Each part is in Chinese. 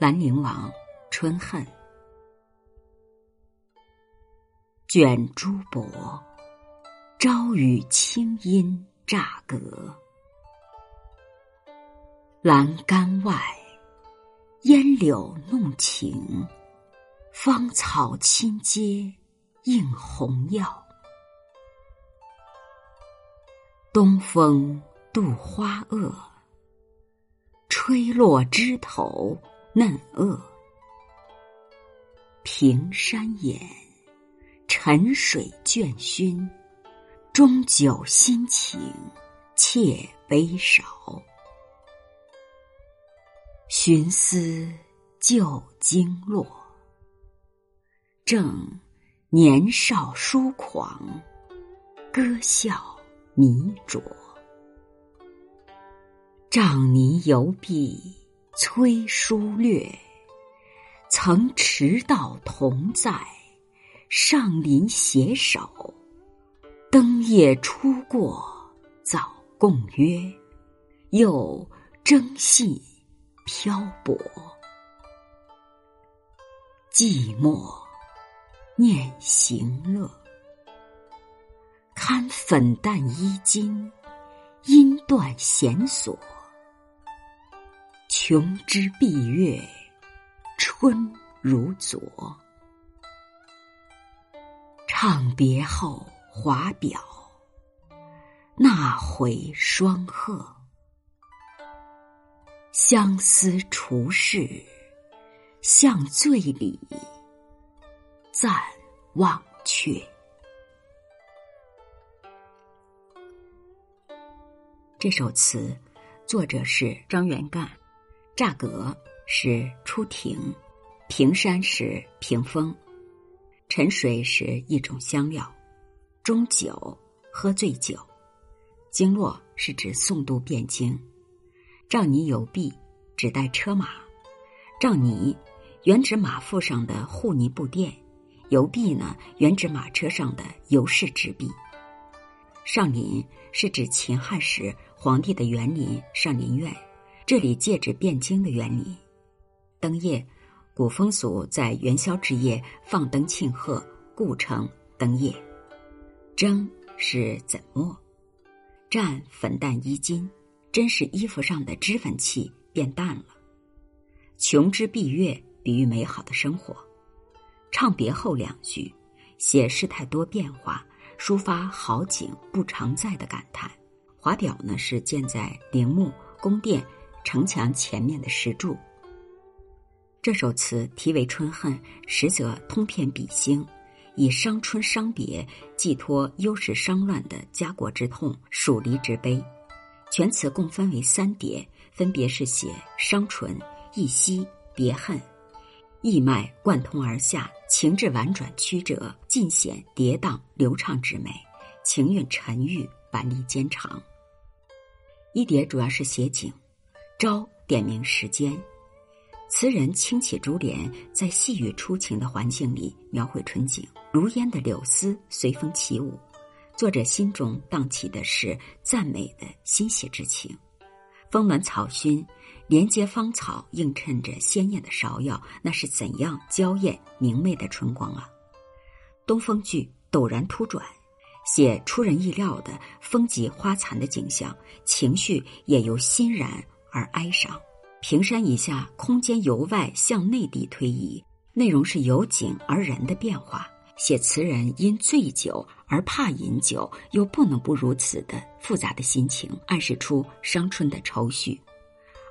兰陵王春恨，卷珠箔，朝雨清音乍隔。栏杆外，烟柳弄晴，芳草青阶映红药。东风度花萼，吹落枝头。嫩萼，平山眼，沉水倦熏，终酒心情切悲少。寻思旧经络，正年少疏狂，歌笑迷着，杖泥犹碧。崔书略，曾迟到同在，上林携手，登夜初过，早共约，又征信漂泊，寂寞念行乐，堪粉淡衣襟，音断弦索。琼枝碧月，春如昨。唱别后华表，那回双鹤。相思除事，向醉里暂忘却。这首词作者是张元干。乍阁是出庭，平山是屏风，沉水是一种香料，中酒喝醉酒，经络是指诵读汴京，杖泥有弊指代车马，杖泥原指马腹上的护泥布垫，油币呢原指马车上的油饰纸币，上林是指秦汉时皇帝的园林上林苑。这里借指汴京的园林。灯夜，古风俗在元宵之夜放灯庆贺，故称灯夜。蒸是怎么？蘸粉淡衣襟，真是衣服上的脂粉气变淡了。琼枝碧月，比喻美好的生活。唱别后两句，写事态多变化，抒发好景不常在的感叹。华表呢，是建在陵墓、宫殿。城墙前面的石柱。这首词题为《春恨》，实则通篇比兴，以伤春伤别寄托忧时伤乱的家国之痛、疏离之悲。全词共分为三叠，分别是写伤春、忆昔、别恨，意脉贯通而下，情志婉转曲折，尽显跌宕流畅之美，情韵沉郁，板力坚长。一叠主要是写景。朝点明时间，词人轻启珠帘，在细雨初晴的环境里描绘春景，如烟的柳丝随风起舞。作者心中荡起的是赞美的欣喜之情。风暖草熏，连接芳草映衬着鲜艳的芍药，那是怎样娇艳明媚的春光啊！东风句陡然突转，写出人意料的风急花残的景象，情绪也由欣然。而哀伤，平山以下空间由外向内地推移，内容是由景而人的变化。写词人因醉酒而怕饮酒，又不能不如此的复杂的心情，暗示出伤春的愁绪。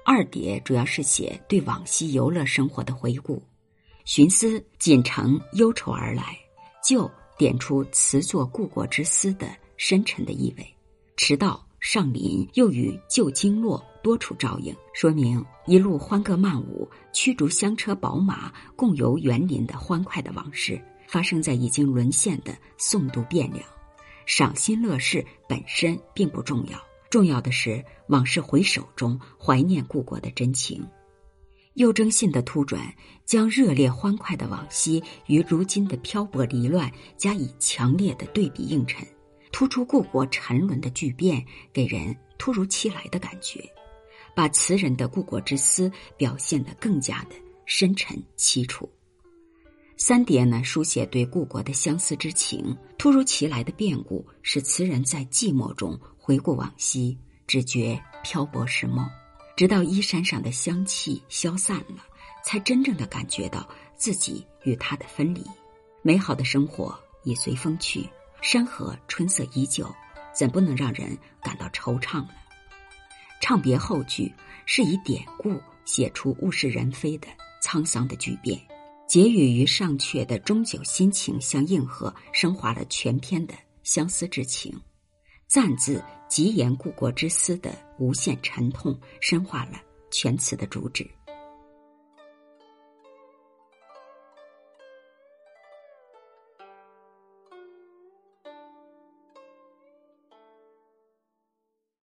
二叠主要是写对往昔游乐生活的回顾，寻思锦城忧愁而来，就点出词作故国之思的深沉的意味。迟到。上林又与旧经络多处照应，说明一路欢歌曼舞、驱逐香车宝马共游园林的欢快的往事，发生在已经沦陷的宋都汴梁。赏心乐事本身并不重要，重要的是往事回首中怀念故国的真情。又征信的突转，将热烈欢快的往昔与如今的漂泊离乱加以强烈的对比映衬，突出故国沉沦的巨变，给人突如其来的感觉，把词人的故国之思表现得更加的深沉凄楚。三叠呢，书写对故国的相思之情，突如其来的变故，使词人在寂寞中回顾往昔，只觉漂泊是梦。直到衣衫上的香气消散了，才真正的感觉到自己与他的分离。美好的生活已随风去，山河春色依旧，怎不能让人感到惆怅呢？唱别后句是以典故写出物是人非的沧桑的巨变，结语与上阙的终久心情相应和，升华了全篇的相思之情。赞字极言故国之思的无限沉痛，深化了全词的主旨。